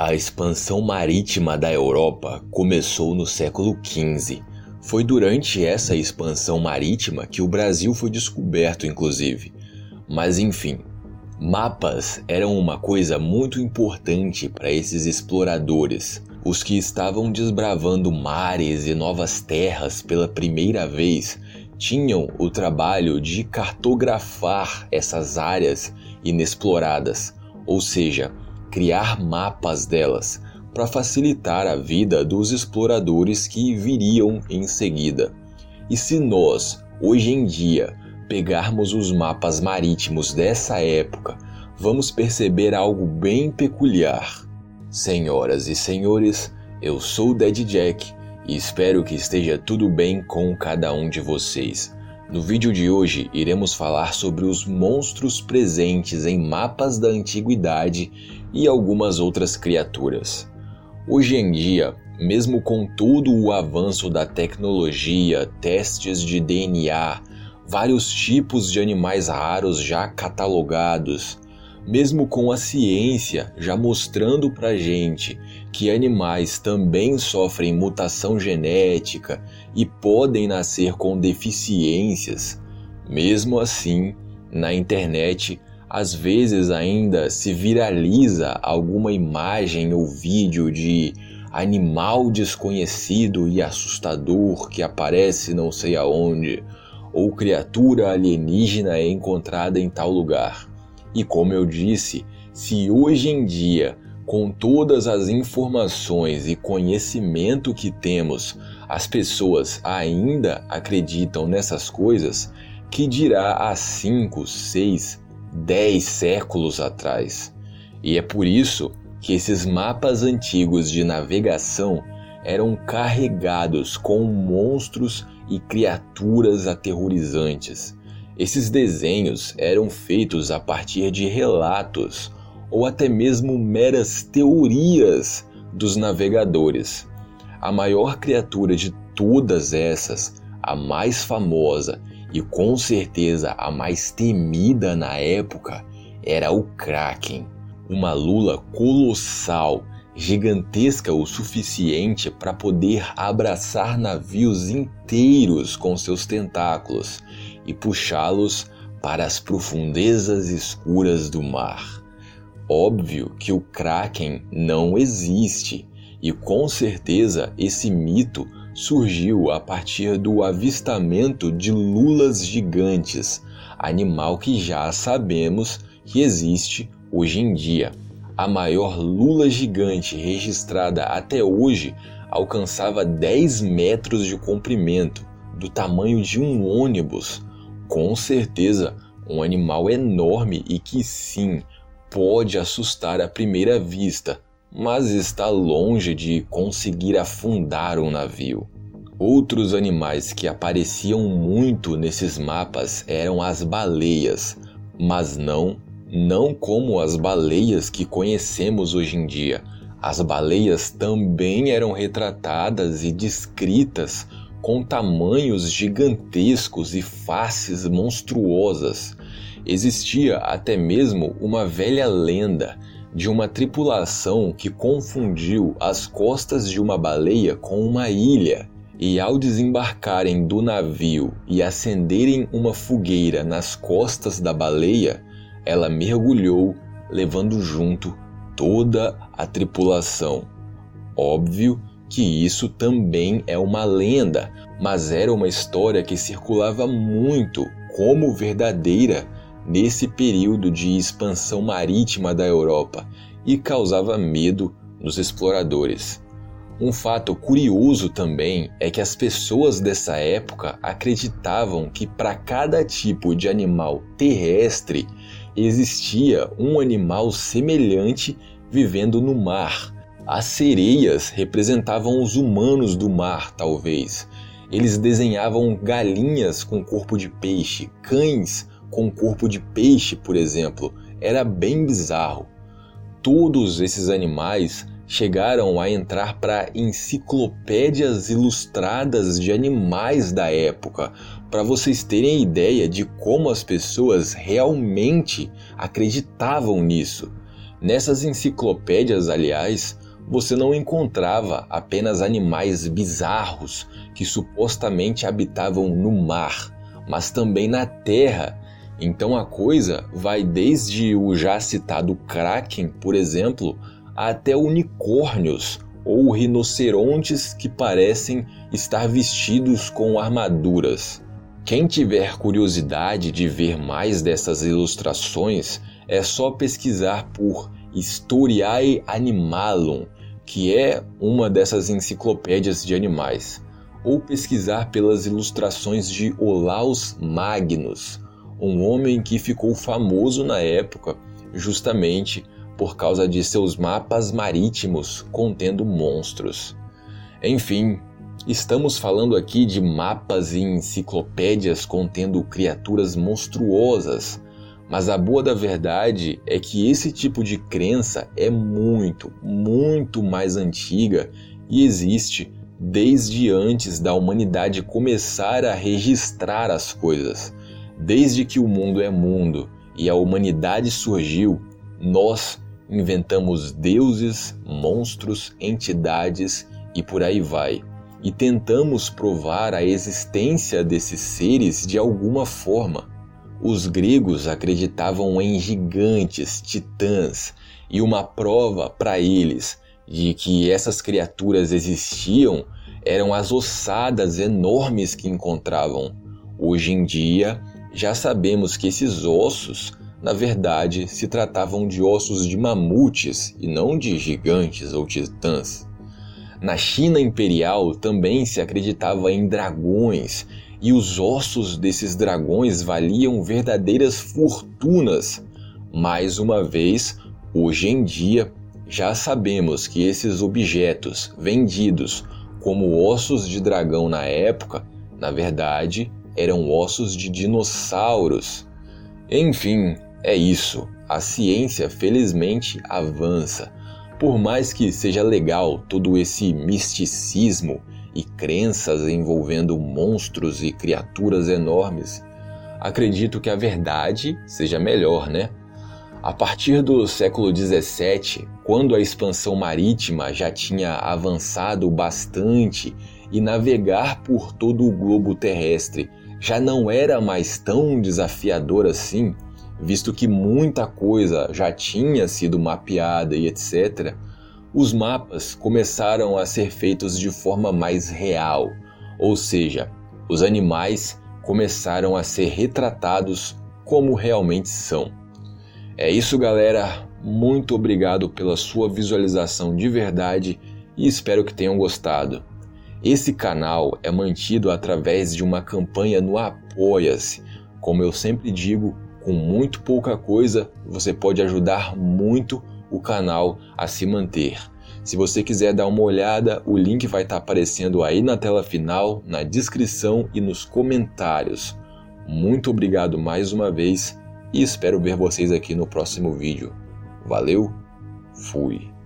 A expansão marítima da Europa começou no século XV. Foi durante essa expansão marítima que o Brasil foi descoberto, inclusive. Mas enfim, mapas eram uma coisa muito importante para esses exploradores, os que estavam desbravando mares e novas terras pela primeira vez tinham o trabalho de cartografar essas áreas inexploradas, ou seja, criar mapas delas para facilitar a vida dos exploradores que viriam em seguida. E se nós, hoje em dia, pegarmos os mapas marítimos dessa época, vamos perceber algo bem peculiar. Senhoras e senhores, eu sou o Dead Jack e espero que esteja tudo bem com cada um de vocês. No vídeo de hoje iremos falar sobre os monstros presentes em mapas da antiguidade e algumas outras criaturas. Hoje em dia, mesmo com todo o avanço da tecnologia, testes de DNA, vários tipos de animais raros já catalogados, mesmo com a ciência já mostrando pra gente que animais também sofrem mutação genética e podem nascer com deficiências, mesmo assim, na internet às vezes ainda se viraliza alguma imagem ou vídeo de animal desconhecido e assustador que aparece não sei aonde, ou criatura alienígena é encontrada em tal lugar. E como eu disse, se hoje em dia, com todas as informações e conhecimento que temos, as pessoas ainda acreditam nessas coisas, que dirá há 5, 6, 10 séculos atrás. E é por isso que esses mapas antigos de navegação eram carregados com monstros e criaturas aterrorizantes. Esses desenhos eram feitos a partir de relatos ou até mesmo meras teorias dos navegadores. A maior criatura de todas essas, a mais famosa e com certeza a mais temida na época era o Kraken, uma lula colossal, gigantesca o suficiente para poder abraçar navios inteiros com seus tentáculos e puxá-los para as profundezas escuras do mar. Óbvio que o Kraken não existe e com certeza esse mito surgiu a partir do avistamento de lulas gigantes, animal que já sabemos que existe hoje em dia. A maior lula gigante registrada até hoje alcançava 10 metros de comprimento, do tamanho de um ônibus. Com certeza, um animal enorme e que sim pode assustar à primeira vista, mas está longe de conseguir afundar um navio. Outros animais que apareciam muito nesses mapas eram as baleias, mas não, não como as baleias que conhecemos hoje em dia. As baleias também eram retratadas e descritas com tamanhos gigantescos e faces monstruosas. Existia até mesmo uma velha lenda de uma tripulação que confundiu as costas de uma baleia com uma ilha. E ao desembarcarem do navio e acenderem uma fogueira nas costas da baleia, ela mergulhou, levando junto toda a tripulação. Óbvio que isso também é uma lenda, mas era uma história que circulava muito como verdadeira nesse período de expansão marítima da Europa e causava medo nos exploradores. Um fato curioso também é que as pessoas dessa época acreditavam que para cada tipo de animal terrestre existia um animal semelhante vivendo no mar. As sereias representavam os humanos do mar, talvez. Eles desenhavam galinhas com corpo de peixe, cães com corpo de peixe, por exemplo. Era bem bizarro. Todos esses animais chegaram a entrar para enciclopédias ilustradas de animais da época, para vocês terem ideia de como as pessoas realmente acreditavam nisso. Nessas enciclopédias, aliás, você não encontrava apenas animais bizarros que supostamente habitavam no mar, mas também na terra. Então a coisa vai desde o já citado Kraken, por exemplo, até unicórnios ou rinocerontes que parecem estar vestidos com armaduras. Quem tiver curiosidade de ver mais dessas ilustrações, é só pesquisar por Historiae Animalum que é uma dessas enciclopédias de animais, ou pesquisar pelas ilustrações de Olaus Magnus, um homem que ficou famoso na época justamente por causa de seus mapas marítimos contendo monstros. Enfim, estamos falando aqui de mapas e enciclopédias contendo criaturas monstruosas mas a boa da verdade é que esse tipo de crença é muito, muito mais antiga e existe desde antes da humanidade começar a registrar as coisas. Desde que o mundo é mundo e a humanidade surgiu, nós inventamos deuses, monstros, entidades e por aí vai. E tentamos provar a existência desses seres de alguma forma. Os gregos acreditavam em gigantes, titãs, e uma prova para eles de que essas criaturas existiam eram as ossadas enormes que encontravam. Hoje em dia, já sabemos que esses ossos, na verdade, se tratavam de ossos de mamutes e não de gigantes ou titãs. Na China imperial também se acreditava em dragões e os ossos desses dragões valiam verdadeiras fortunas. Mais uma vez, hoje em dia, já sabemos que esses objetos vendidos como ossos de dragão na época, na verdade, eram ossos de dinossauros. Enfim, é isso. A ciência felizmente avança. Por mais que seja legal todo esse misticismo e crenças envolvendo monstros e criaturas enormes, acredito que a verdade seja melhor, né? A partir do século XVII, quando a expansão marítima já tinha avançado bastante e navegar por todo o globo terrestre já não era mais tão desafiador assim, visto que muita coisa já tinha sido mapeada e etc., os mapas começaram a ser feitos de forma mais real, ou seja, os animais começaram a ser retratados como realmente são. É isso, galera. Muito obrigado pela sua visualização de verdade e espero que tenham gostado. Esse canal é mantido através de uma campanha no Apoia-se. Como eu sempre digo, com muito pouca coisa você pode ajudar muito o canal a se manter. Se você quiser dar uma olhada, o link vai estar aparecendo aí na tela final, na descrição e nos comentários. Muito obrigado mais uma vez e espero ver vocês aqui no próximo vídeo. Valeu, fui!